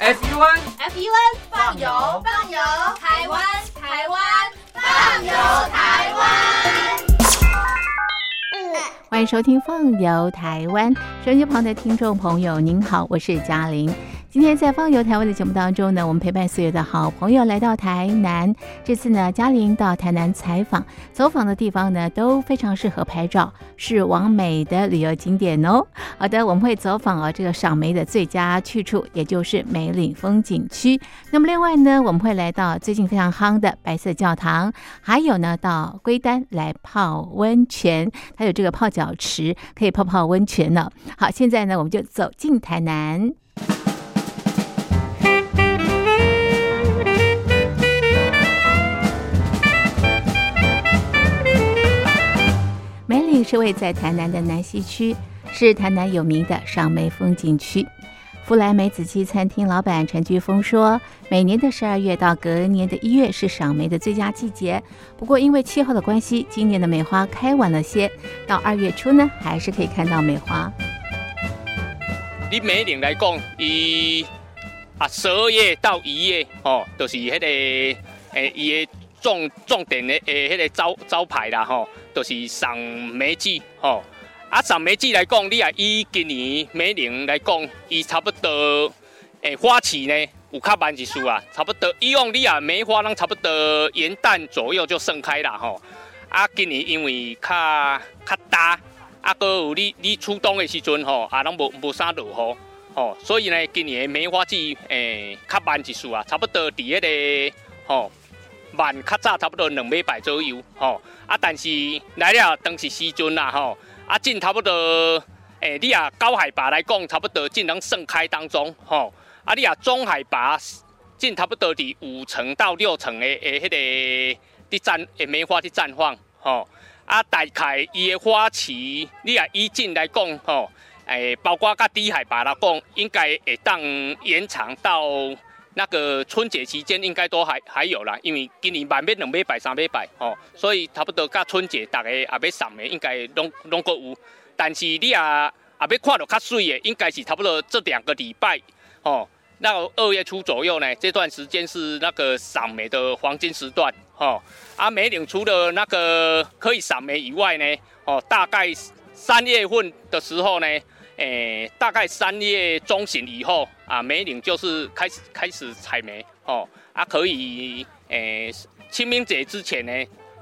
FUN FUN 放油放油，台湾台湾放油台湾。欢迎收听《放游台湾》，收音机旁的听众朋友，您好，我是嘉玲。今天在《放游台湾》的节目当中呢，我们陪伴所有的好朋友来到台南。这次呢，嘉玲到台南采访，走访的地方呢都非常适合拍照，是完美的旅游景点哦。好的，我们会走访哦这个赏梅的最佳去处，也就是梅岭风景区。那么另外呢，我们会来到最近非常夯的白色教堂，还有呢到龟丹来泡温泉，它有这个泡脚池，可以泡泡温泉呢。好，现在呢我们就走进台南。岭是位在台南的南西区，是台南有名的赏梅风景区。福来梅子鸡餐厅老板陈居峰说，每年的十二月到隔年的一月是赏梅的最佳季节。不过因为气候的关系，今年的梅花开晚了些，到二月初呢，还是可以看到梅花。你梅岭来讲，伊啊十二月到一月哦，就是迄、个诶，伊的重重点的诶，迄个招招牌啦吼，就是赏梅季吼。啊，赏梅季来讲，你啊以今年梅岭来讲，伊差不多诶花期呢有较慢一丝啊，差不多以往你啊梅花拢差不多元旦左右就盛开啦吼。啊，今年因为较较大，啊，搁有你你初冬的时阵吼，啊，拢无无啥落雨，吼，所以呢，今年的梅花季诶较慢一丝啊，差不多伫迄个吼。万较早差不多两礼拜左右，吼啊！但是来了当时时阵啦，吼啊，正差不多诶，你啊高海拔来讲，差不多正能盛开当中，吼啊！你啊中海拔正差不多伫五层到六层的诶，迄个伫绽诶梅花伫绽放，吼啊！大概伊的花期，你啊以进来讲，吼诶，包括甲低海拔来讲，应该会当延长到。那个春节期间应该都还还有啦，因为今年万买两买百三买百哦，所以差不多到春节大家也要赏的应该拢拢够有。但是你啊也要看到较水的，应该是差不多这两个礼拜哦。那二月初左右呢，这段时间是那个赏梅的黄金时段哦。啊，梅岭除了那个可以赏梅以外呢，哦，大概三月份的时候呢。诶，大概三月中旬以后啊，梅岭就是开始开始采梅哦，啊可以诶，清明节之前呢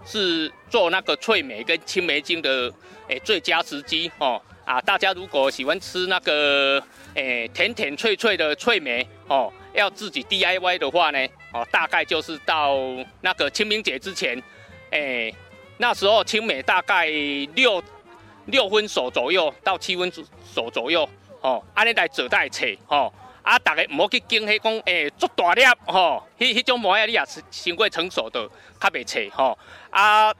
是做那个脆梅跟青梅精的诶最佳时机哦啊，大家如果喜欢吃那个诶甜甜脆脆的脆梅哦，要自己 DIY 的话呢哦，大概就是到那个清明节之前，诶那时候青梅大概六。六分熟左右到七分熟左右，吼，安尼来做才会切，吼，啊，大家唔好去惊迄讲，诶，足大粒，吼，迄迄种梅啊，你也是先过成熟的，较袂切，吼，啊，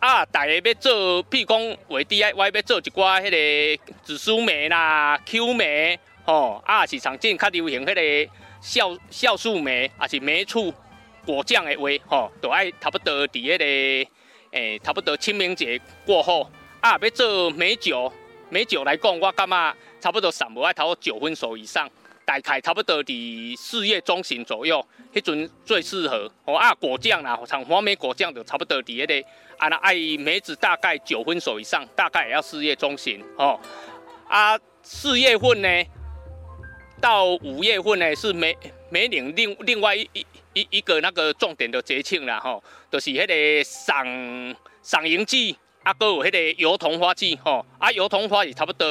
啊，大家要做，譬如讲为 DIY 要做一寡迄个紫苏梅啦、Q 梅，吼，啊，是常见较流行迄个酵酵素梅，啊是梅醋果酱的话，吼，都爱差不多伫迄个，诶，差不多清明节过后。啊，要做美酒，美酒来讲，我感觉差不多上无爱头九分熟以上，大概差不多伫四月中旬左右，迄阵最适合。哦啊，果酱啦，像黄梅果酱就差不多伫迄个，啊那爱梅子大概九分熟以上，大概也要四月中旬。哦，啊四月份呢，到五月份呢是梅梅岭另另外一一一个那个重点的节庆啦，吼，就是迄个赏赏萤季。啊，搁有迄个油桐花季吼，啊，油桐花是差不多，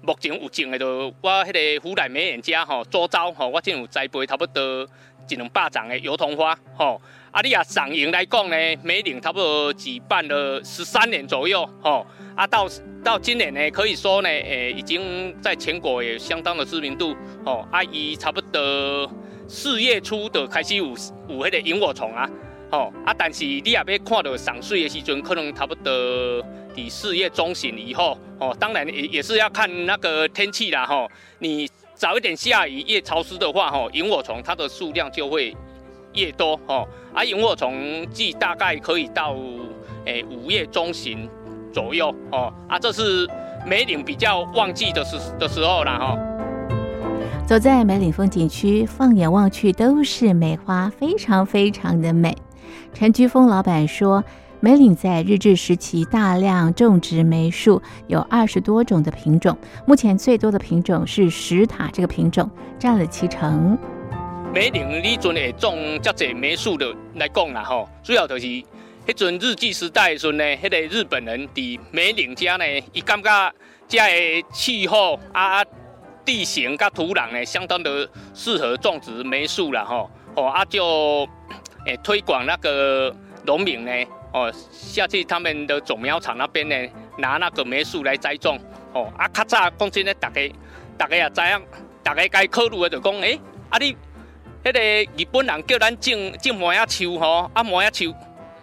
目前有种的，就我迄个湖南美人家吼，周遭吼，我正有栽培差不多一两百丛的油桐花吼。啊，你啊赏樱来讲呢，每年差不多举办了十三年左右吼。啊，到到今年呢，可以说呢，诶，已经在全国也相当的知名度吼。啊，伊差不多四月初的开始有有迄个萤火虫啊。哦啊，但是你也要看到上水的时阵，可能差不多第四月中旬以后哦。当然也也是要看那个天气啦吼。你早一点下雨，越潮湿的话吼，萤火虫它的数量就会越多哦。啊，萤火虫季大概可以到诶五月中旬左右哦。啊，这是梅岭比较旺季的时的时候啦哈。走在梅岭风景区，放眼望去都是梅花，非常非常的美。陈菊峰老板说，梅岭在日治时期大量种植梅树，有二十多种的品种，目前最多的品种是石塔这个品种，占了七成。梅岭你阵会种遮侪梅树的来讲啦吼，主要就是迄阵日治时代时阵呢，迄个日本人伫梅岭遮呢，伊感觉遮的气候啊。地形跟土壤呢，相当的适合种植梅树啦吼，哦啊就诶推广那个农民呢，哦下去他们的种苗场那边呢，拿那个梅树来栽种，哦啊较早讲真咧，大家大家也知影，大家该考虑的就讲，诶啊你，迄个日本人叫咱种种梅仔树吼，啊梅仔树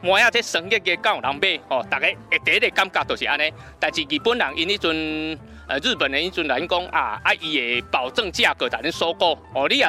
梅仔这生意嘅敢有人买，吼大家诶第一个感觉就是安尼，但是日本人因迄阵。呃，日本人迄阵来讲啊，啊，伊会保证价格，甲恁收购。哦，你也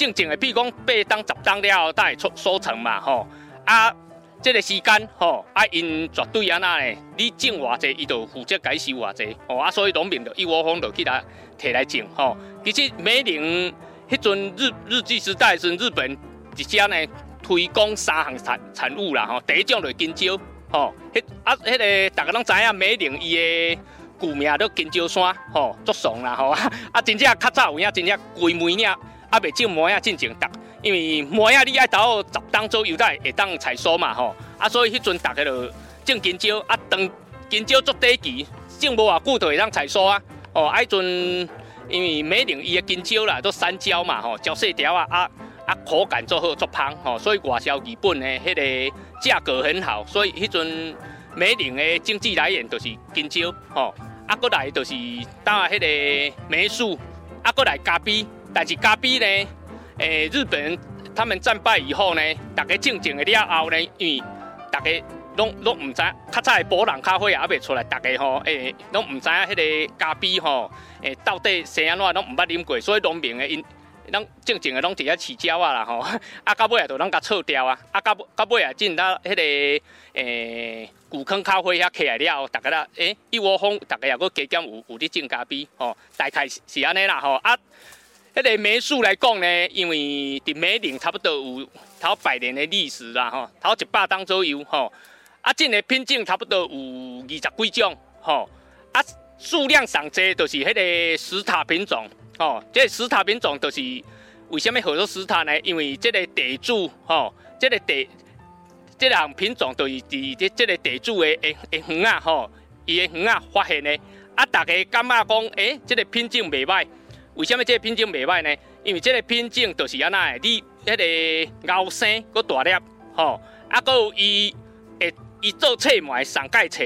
正正的，比如讲八当十当了后，才会出收成嘛，吼。啊，这个时间，吼，啊，因绝对安那呢？你种偌济，伊就负责解收偌济。哦，啊，所以农民就一窝蜂就去来摕来种，吼。其实梅林迄阵日日据时代时，日本一家呢推广三项产产物啦，吼。第一种就是金蕉，吼。迄啊，迄个大家拢知影梅林伊的。古名叫金蕉山，吼，足爽啦，吼 啊！真正较早有影，真正规梅影，啊，袂种梅啊，进前达，因为梅啊，你爱到十当左右才会当采收嘛，吼啊，所以迄阵大家就种金蕉，啊，当金蕉做底期，种无偌久就会当采收啊，哦，啊，迄阵因为梅岭伊的金蕉啦，都山蕉嘛，吼，椒细条啊，啊啊，口感做好，做香，吼，所以外销日本的迄个价格很好，所以迄阵梅岭的经济来源就是金蕉，吼。啊，过来就是当迄个梅树，啊，过来咖啡，但是咖啡呢，诶，日本人他们战败以后呢，大家静静的了后呢，因为大家拢拢唔知，较早的波兰咖啡也未出来，大家吼，诶，拢唔知影迄个咖啡吼，诶，到底生安怎拢唔捌啉过，所以农民的因。咱正经的拢伫遐饲鸟啊啦吼，啊到尾啊就拢甲错掉啊，啊到到尾啊进到迄个诶古坑咖啡遐起来了后，大家啦诶一窝蜂，大家也搁加减有有啲种咖啡吼，大概是安尼啦吼啊。迄个梅树来讲呢，因为伫梅岭差不多有头百年的历史啦吼，头一百当左右吼，啊种的品种差不多有二十几种吼，啊数量上济就是迄个石塔品种。哦，这石塔品种就是为什么叫做石塔呢？因为这个地主，吼，这个地，这项品种就是伫这这个地主的诶诶园啊，吼，伊的园啊发现的。啊，大家感觉讲，诶，这个品种袂歹。为什么这个品种袂歹呢？因为这个品种就是安那的，你迄个后生搁大粒，吼，啊，搁有伊会伊做册卖上盖册，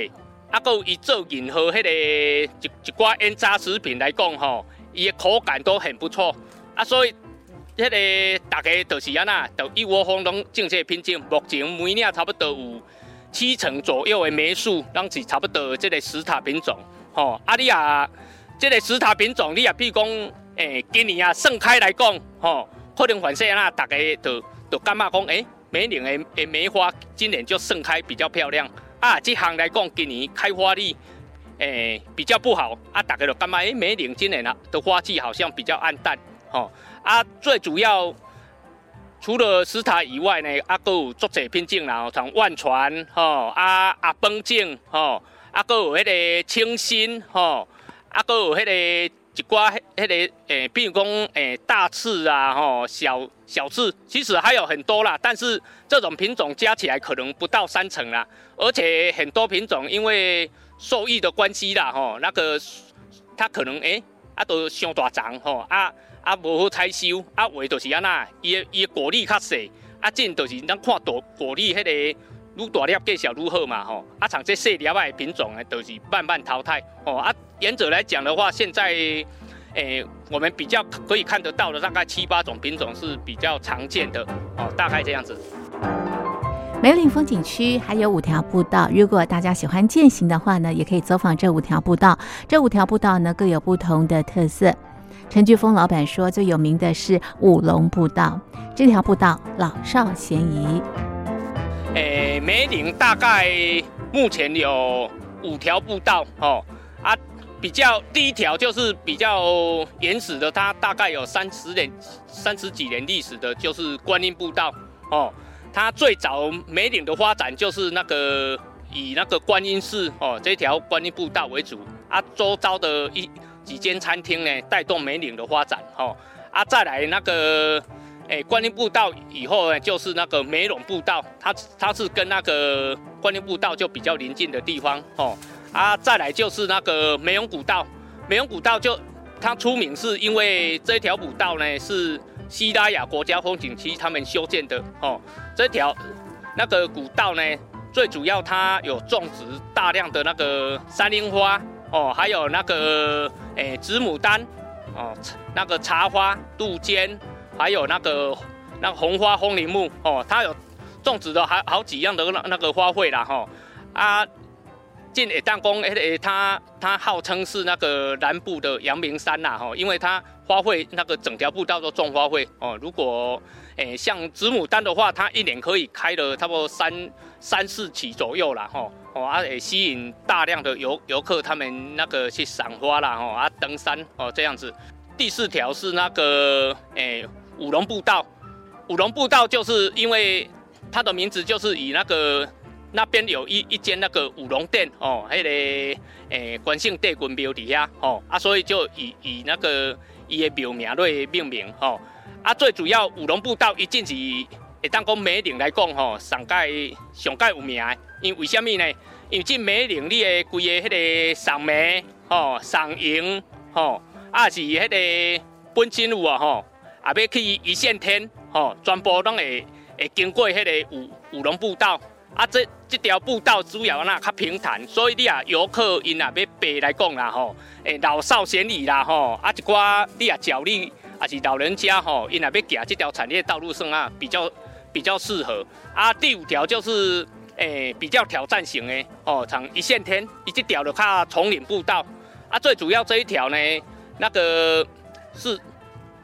啊，搁有伊做任何迄个一一寡腌炸食品来讲，吼。伊的口感都很不错啊，所以迄个大家就是安那，就一窝蜂拢种这个品种。目前每年差不多有七成左右的梅树，拢是差不多这个石塔品种。吼，啊你啊，这个石塔品种，你啊，比如讲，诶，今年啊盛开来讲，吼，可能反正啊，大家都都感觉讲，诶，梅岭的的梅花今年就盛开比较漂亮。啊，这项来讲，今年开花率。诶，比较不好啊！大家就感觉诶，梅岭今年啊的花季好像比较暗淡，吼啊！最主要除了石塔以外呢，啊，搁有作者品种啦，像万传，吼啊阿崩种，吼啊，搁有迄个清新，吼啊，搁有迄个一寡迄个诶，比如讲诶大刺啊，吼小小刺，其实还有很多啦，但是这种品种加起来可能不到三成啦，而且很多品种因为受益的关系啦，吼，那个它可能诶，啊都伤大长，吼，啊啊无好采收，啊为就是安那，伊伊果粒较细，啊种就是咱看大果粒迄个愈大粒计小愈好嘛，吼，啊像这细粒的品种呢，都是慢慢淘汰，哦，啊原则来讲的话，现在诶我们比较可以看得到的大概七八种品种是比较常见的，哦，大概这样子。梅岭风景区还有五条步道，如果大家喜欢践行的话呢，也可以走访这五条步道。这五条步道呢各有不同的特色。陈巨峰老板说，最有名的是五龙步道，这条步道老少咸宜。诶，梅岭大概目前有五条步道哦，啊，比较第一条就是比较原始的，它大概有三十年、三十几年历史的，就是观音步道哦。它最早梅岭的发展就是那个以那个观音寺哦这条观音步道为主啊，周遭的一几间餐厅呢带动梅岭的发展哦啊，再来那个诶观音步道以后呢就是那个梅陇步道，它它是跟那个观音步道就比较临近的地方哦。啊，再来就是那个梅陇古道，梅陇古道就它出名是因为这条古道呢是西拉雅国家风景区他们修建的哦。这条那个古道呢，最主要它有种植大量的那个山樱花哦，还有那个诶紫牡丹哦，那个茶花、杜鹃，还有那个那个红花风铃木哦，它有种植的好好几样的那那个花卉啦哈啊。进诶，当公诶，它它号称是那个南部的阳明山呐，吼，因为它花卉那个整条步道都种花卉哦。如果诶像紫牡丹的话，它一年可以开了差不多三三四起左右啦，吼哦，啊诶吸引大量的游游客，他们那个去赏花啦，吼啊登山哦这样子。第四条是那个诶五龙步道，五龙步道就是因为它的名字就是以那个。那边有一一间那个五龙殿哦，迄个诶，关姓帝君庙底下哦，啊，所以就以以那个伊的庙名来命名哦，啊，最主要五龙步道一进是会当讲梅岭来讲吼，上界上界有名，因为为什么呢？因为进梅岭你的规个迄个赏梅吼、赏樱吼，啊是迄个本身有啊吼，啊要去一线天吼，全部拢会会经过迄个五五龙步道。啊，这这条步道主要那较平坦，所以你啊游客因啊要爬来讲啦吼，诶老少咸宜啦吼，啊一寡你啊脚力啊是老人家吼，因啊要行这条产业道路上啊比较比较适合。啊第五条就是诶比较挑战型的哦，像一线天，一这条的较丛林步道。啊最主要这一条呢，那个是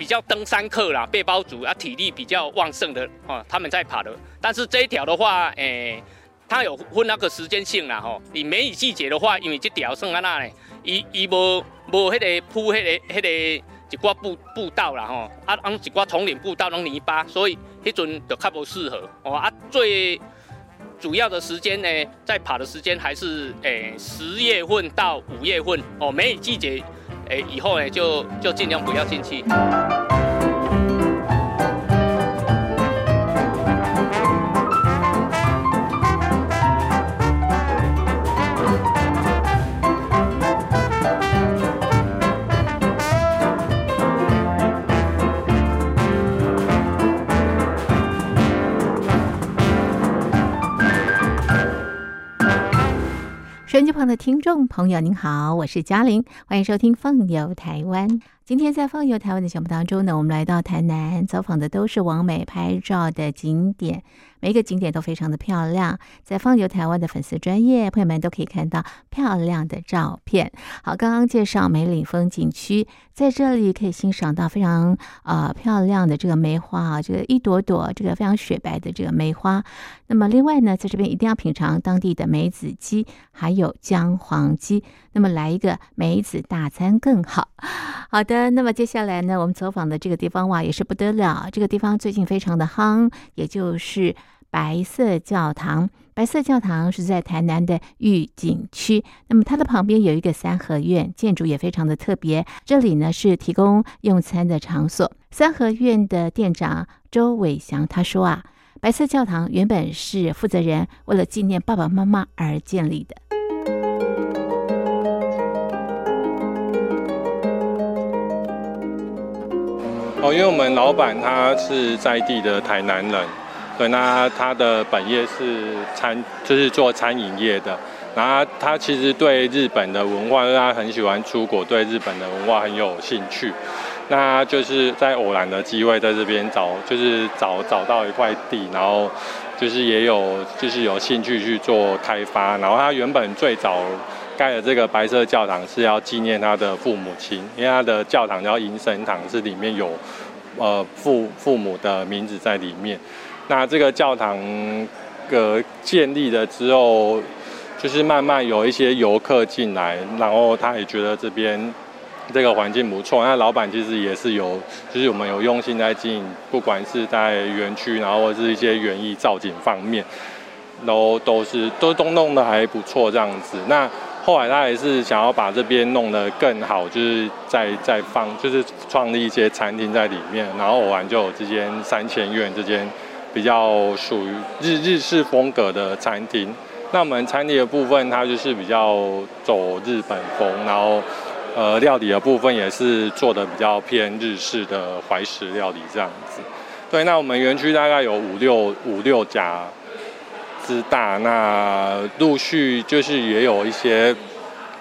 比较登山客啦，背包族啊体力比较旺盛的哦，他们在爬的。但是这一条的话，诶，它有分那个时间性啦，吼。你梅雨季节的话，因为这条算安那呢，伊伊无无迄个铺迄个迄个一寡步步道啦，吼。啊，按一寡丛林步道拢泥巴，所以迄阵就较无适合。哦啊，最主要的时间呢，在爬的时间还是诶十月份到五月份。哦，梅雨季节哎以后呢，就就尽量不要进去。手机旁的听众朋友，您好，我是嘉玲，欢迎收听《放游台湾》。今天在《放游台湾》的节目当中呢，我们来到台南，走访的都是王美拍照的景点。每一个景点都非常的漂亮，在放游台湾的粉丝专业朋友们都可以看到漂亮的照片。好，刚刚介绍梅岭风景区，在这里可以欣赏到非常呃漂亮的这个梅花啊，这个一朵朵这个非常雪白的这个梅花。那么另外呢，在这边一定要品尝当地的梅子鸡，还有姜黄鸡。那么来一个梅子大餐更好。好的，那么接下来呢，我们走访的这个地方哇，也是不得了。这个地方最近非常的夯，也就是白色教堂。白色教堂是在台南的御景区，那么它的旁边有一个三合院，建筑也非常的特别。这里呢是提供用餐的场所。三合院的店长周伟祥他说啊，白色教堂原本是负责人为了纪念爸爸妈妈而建立的。哦，因为我们老板他是在地的台南人，对，那他的本业是餐，就是做餐饮业的。然后他其实对日本的文化，他很喜欢出国，对日本的文化很有兴趣。那就是在偶然的机会在这边找，就是找找到一块地，然后就是也有就是有兴趣去做开发。然后他原本最早。盖的这个白色教堂是要纪念他的父母亲，因为他的教堂叫银神堂，是里面有呃父父母的名字在里面。那这个教堂个建立了之后，就是慢慢有一些游客进来，然后他也觉得这边这个环境不错。那老板其实也是有，就是我们有用心在经营，不管是在园区，然后或是一些园艺造景方面，都都是都都弄得还不错这样子。那后来他也是想要把这边弄得更好，就是在在放，就是创立一些餐厅在里面，然后偶然就有这间三千院这间比较属于日日式风格的餐厅。那我们餐厅的部分，它就是比较走日本风，然后呃料理的部分也是做的比较偏日式的怀石料理这样子。对，那我们园区大概有五六五六家之大，那陆续就是也有一些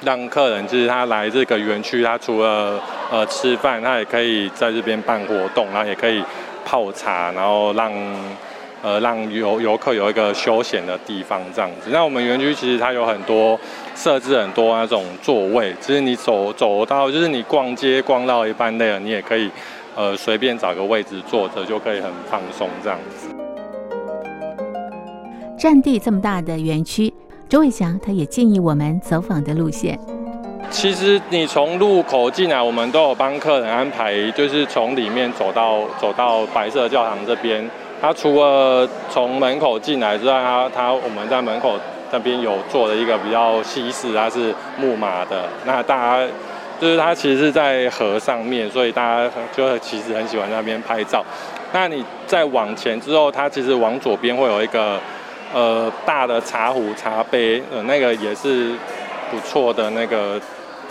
让客人就是他来这个园区，他除了呃吃饭，他也可以在这边办活动，然后也可以泡茶，然后让。呃，让游游客有一个休闲的地方这样子。那我们园区其实它有很多设置很多那种座位，其实你走走到，就是你逛街逛到一半累了，你也可以呃随便找个位置坐着，就可以很放松这样子。占地这么大的园区，周伟祥他也建议我们走访的路线。其实你从入口进来，我们都有帮客人安排，就是从里面走到走到白色教堂这边。它除了从门口进来之外，它它我们在门口那边有做了一个比较西式，它是木马的。那大家就是它其实是在河上面，所以大家就其实很喜欢那边拍照。那你再往前之后，它其实往左边会有一个呃大的茶壶茶杯，呃那个也是不错的那个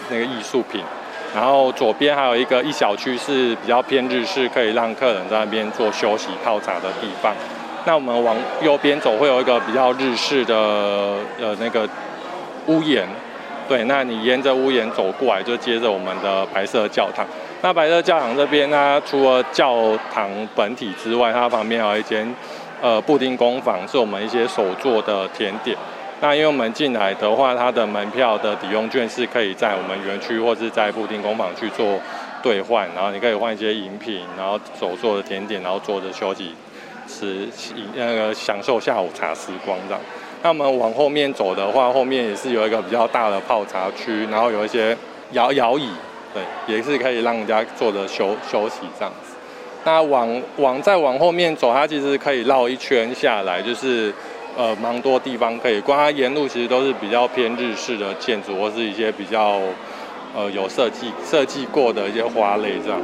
那个艺术品。然后左边还有一个一小区是比较偏日式，可以让客人在那边做休息泡茶的地方。那我们往右边走，会有一个比较日式的呃那个屋檐。对，那你沿着屋檐走过来，就接着我们的白色教堂。那白色教堂这边呢，除了教堂本体之外，它旁边有一间呃布丁工坊，是我们一些手做的甜点。那因为我们进来的话，它的门票的抵用券是可以在我们园区或是在布丁工坊去做兑换，然后你可以换一些饮品，然后手做的甜点，然后坐着休息吃那个享受下午茶时光这样。那我们往后面走的话，后面也是有一个比较大的泡茶区，然后有一些摇摇椅，对，也是可以让人家坐着休休息这样子。那往往再往后面走，它其实可以绕一圈下来，就是。呃，蛮多地方可以逛，它沿路其实都是比较偏日式的建筑，或是一些比较呃有设计设计过的一些花类这样。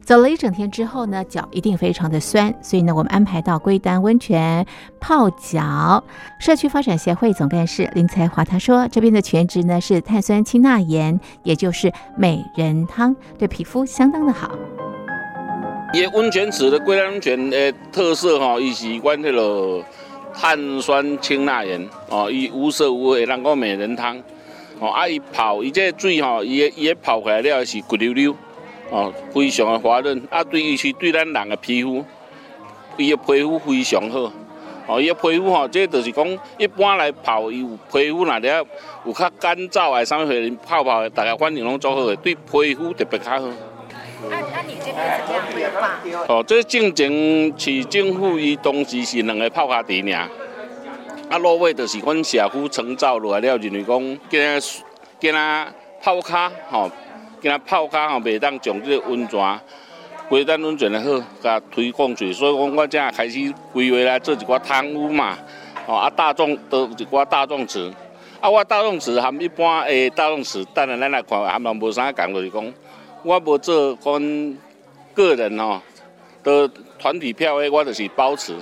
走了一整天之后呢，脚一定非常的酸，所以呢，我们安排到龟丹温泉泡脚。社区发展协会总干事林才华他说，这边的泉质呢是碳酸氢钠盐，也就是美人汤，对皮肤相当的好。伊温泉池的龟丹温泉的特色吼，伊是阮迄落碳酸氢钠盐哦，伊无色无味，人讲美人汤哦。啊，伊泡伊这水吼，伊的伊的泡起来了是骨溜溜哦，非常的滑润。啊，对于是对咱人的皮肤，伊的皮肤非常好哦。伊的皮肤吼，这就是讲一般来泡，伊有皮肤哪了有较干燥啊，啥物事泡泡，大家反应拢做好的，对皮肤特别较好。哦，这正经市政府伊当时是两个泡卡池尔，啊，落尾就是阮社区创造落来了，认为讲，今仔今仔泡卡吼，今仔泡卡吼，袂当将这个温泉，规单温泉的好，甲推广出去，所以讲我正开始规划来做一寡汤屋嘛，哦，啊，大众都一寡大众池，啊，我大众池含一般诶大众池，等下咱来看，含人无啥讲，就是讲。我无做跟个人哦的团体票的，我就是包池。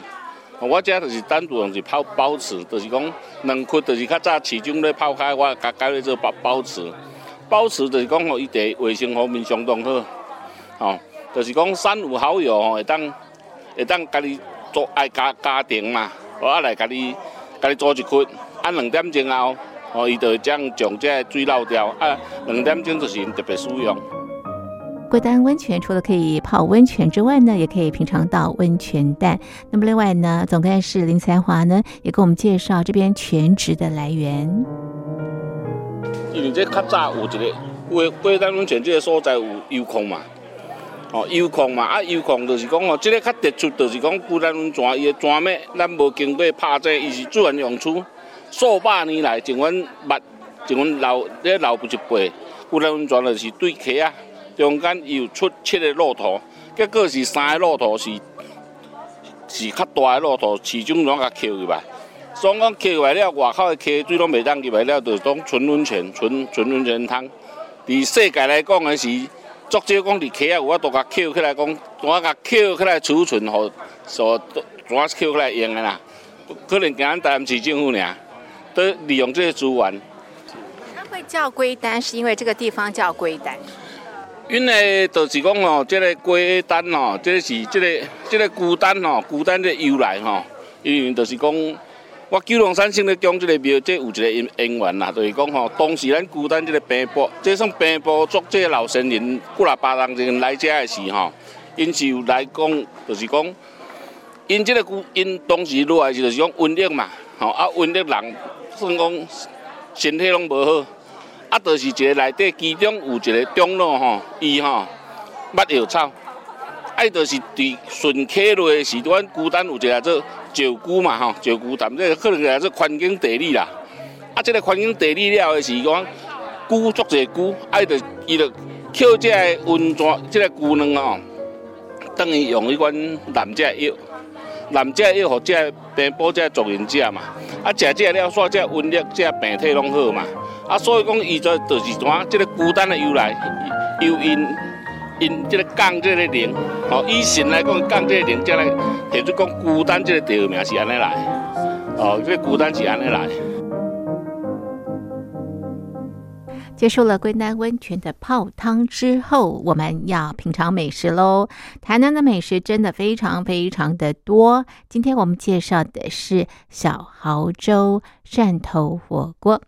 我这就是单独用是泡包池，就是讲两窟，就是较早市中咧泡开，我甲改咧做包包池。包池就是讲吼，伊伫卫生方面相当好，吼，就是讲三五好友吼会当会当家己做爱家家庭嘛，我来家己家己做一窟，啊两点钟后，吼伊就会将将这水漏掉，啊两点钟就是特别使用。贵丹温泉除了可以泡温泉之外呢，也可以品尝到温泉蛋。那么另外呢，总干事林才华呢也给我们介绍这边全职的来源。因为这较早有一个贵贵丹温泉这个所在有油矿嘛，哦，油矿嘛，啊，油矿就是讲哦，这个较特殊，就是讲孤单温泉伊的泉尾，咱无经过拍制，伊是自然用处，数百年来，从阮捌，从阮老咧老一辈，孤单温泉就是对溪啊，中间有出七个骆驼，结果是三个骆驼是是较大的骆驼，始终拢甲扣入来，所以讲扣入来了，外口的溪水拢袂当入来了，就是讲纯温泉，纯纯温泉汤。伫世界来讲的是。足少讲伫溪啊，有法度甲扣起来讲，怎啊甲扣起来储存，吼，所怎啊扣起来用的啦？可能咱台南市政府尔，都利用这些资源。它会叫龟丹，是因为这个地方叫龟丹。因为就是讲哦，这个龟丹哦，这是这个这个孤丹哦，孤丹的由来吼，因为就是讲。我九龙山省咧讲即个庙，即有一个因因缘啦，就是讲吼，当时咱孤单即个平埔，即算平埔族即个老先人，古来巴人人来遮的时吼，因是有来讲，就是讲，因即个孤因当时落来是就是讲瘟疫嘛，吼啊瘟疫人算讲身体拢无好，啊，就是一个内底其中有一个长老吼，伊吼捌药草，啊，就是伫顺溪落时，阮孤单有一个做。石龟嘛吼，石龟但这可能也是环境地理啦。啊，这个环境地理了的是讲，龟足济龟，啊，就伊就捡这个温泉，这个龟卵哦，等于用迄款蓝只药，蓝只药互这病补这族人食嘛。啊，食这了，煞这温热，这病体拢好嘛。啊，所以讲伊在就是讲，这个孤单的由来，由因。因这个降这个零，哦，以神来讲降这个零，才来，提出讲孤单这个地名是安尼来，哦，这个孤单是安尼来。结束了龟南温泉的泡汤之后，我们要品尝美食喽。台南的美食真的非常非常的多。今天我们介绍的是小豪洲汕头火锅。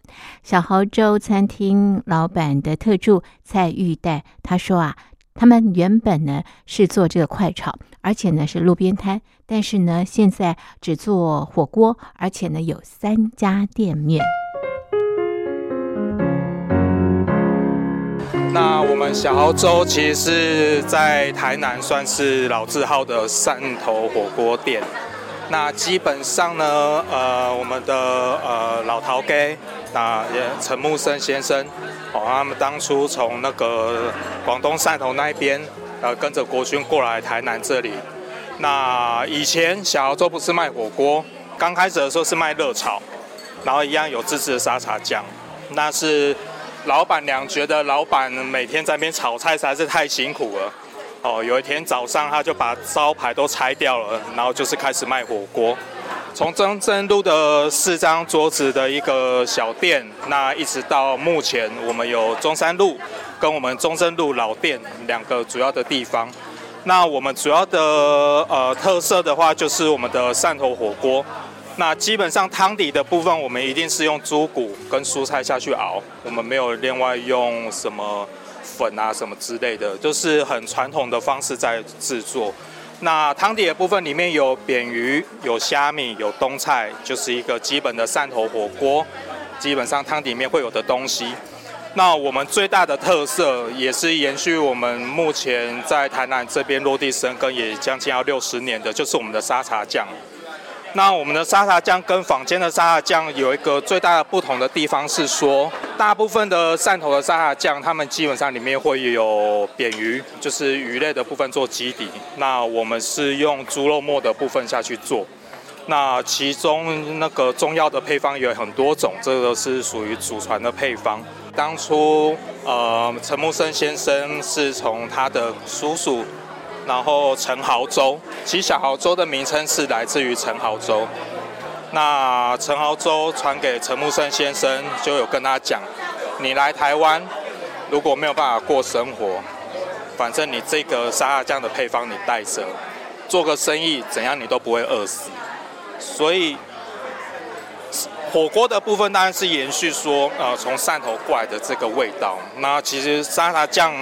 小豪洲餐厅老板的特助蔡玉带他说啊。他们原本呢是做这个快炒，而且呢是路边摊，但是呢现在只做火锅，而且呢有三家店面。那我们小豪洲其实是在台南算是老字号的汕头火锅店。那基本上呢，呃，我们的呃老陶给那也陈木生先生。哦，他们当初从那个广东汕头那一边，呃，跟着国军过来台南这里。那以前小豪洲不是卖火锅，刚开始的时候是卖热炒，然后一样有自制的沙茶酱。那是老板娘觉得老板每天在那边炒菜实在是太辛苦了。哦，有一天早上他就把招牌都拆掉了，然后就是开始卖火锅。从中正路的四张桌子的一个小店，那一直到目前，我们有中山路跟我们中正路老店两个主要的地方。那我们主要的呃特色的话，就是我们的汕头火锅。那基本上汤底的部分，我们一定是用猪骨跟蔬菜下去熬，我们没有另外用什么粉啊什么之类的，就是很传统的方式在制作。那汤底的部分里面有扁鱼、有虾米、有冬菜，就是一个基本的汕头火锅，基本上汤底里面会有的东西。那我们最大的特色也是延续我们目前在台南这边落地生根也将近要六十年的，就是我们的沙茶酱。那我们的沙茶酱跟坊间的沙茶酱有一个最大的不同的地方是说，大部分的汕头的沙茶酱，他们基本上里面会有扁鱼，就是鱼类的部分做基底。那我们是用猪肉末的部分下去做。那其中那个中药的配方有很多种，这个是属于祖传的配方。当初呃，陈木生先生是从他的叔叔。然后陈豪洲，其实小豪洲的名称是来自于陈豪洲。那陈豪洲传给陈木生先生，就有跟他讲：你来台湾如果没有办法过生活，反正你这个沙拉酱的配方你带着，做个生意怎样你都不会饿死。所以火锅的部分当然是延续说，呃，从汕头过来的这个味道。那其实沙拉酱。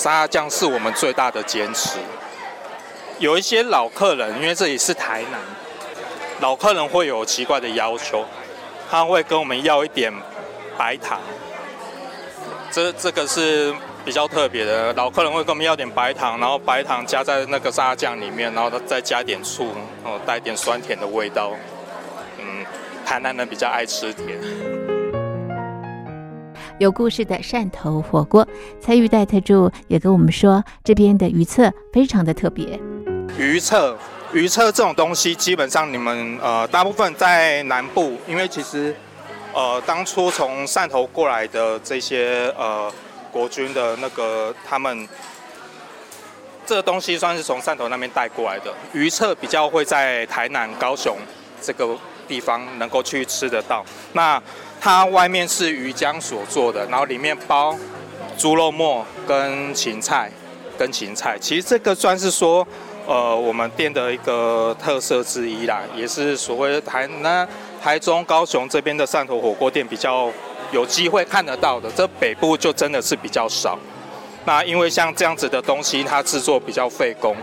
沙拉酱是我们最大的坚持。有一些老客人，因为这里是台南，老客人会有奇怪的要求，他会跟我们要一点白糖。这这个是比较特别的，老客人会跟我们要点白糖，然后白糖加在那个沙酱里面，然后再加点醋，哦，带点酸甜的味道。嗯，台南人比较爱吃甜。有故事的汕头火锅，蔡玉带特助也跟我们说，这边的鱼册非常的特别。鱼册，鱼册这种东西，基本上你们呃，大部分在南部，因为其实呃，当初从汕头过来的这些呃国军的那个他们，这个东西算是从汕头那边带过来的。鱼册比较会在台南、高雄这个地方能够去吃得到。那它外面是鱼浆所做的，然后里面包猪肉末跟芹菜，跟芹菜。其实这个算是说，呃，我们店的一个特色之一啦，也是所谓台南、台中、高雄这边的汕头火锅店比较有机会看得到的。这北部就真的是比较少。那因为像这样子的东西，它制作比较费工。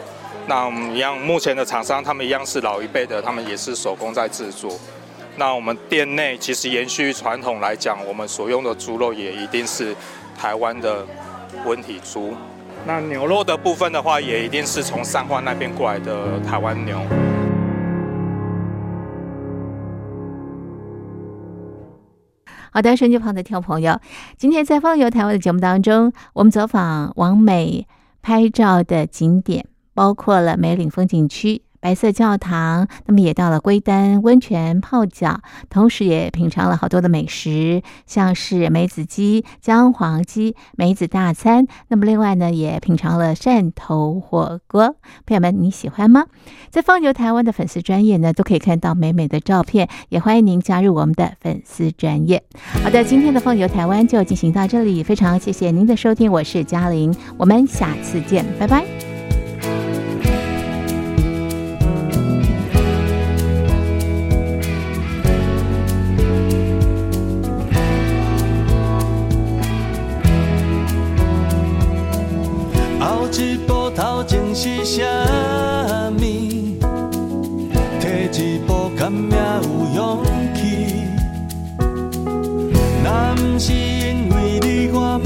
那我们一样，目前的厂商他们一样是老一辈的，他们也是手工在制作。那我们店内其实延续传统来讲，我们所用的猪肉也一定是台湾的温体猪。那牛肉的部分的话，也一定是从三化那边过来的台湾牛。好的，手机旁的听众朋友，今天在放游台湾的节目当中，我们走访完美拍照的景点，包括了梅岭风景区。白色教堂，那么也到了龟丹温泉泡脚，同时也品尝了好多的美食，像是梅子鸡、姜黄鸡、梅子大餐。那么另外呢，也品尝了汕头火锅。朋友们，你喜欢吗？在放牛台湾的粉丝专业呢，都可以看到美美的照片，也欢迎您加入我们的粉丝专业。好的，今天的放牛台湾就进行到这里，非常谢谢您的收听，我是嘉玲，我们下次见，拜拜。是啥物？退一步敢命有勇气？若不是因为你，我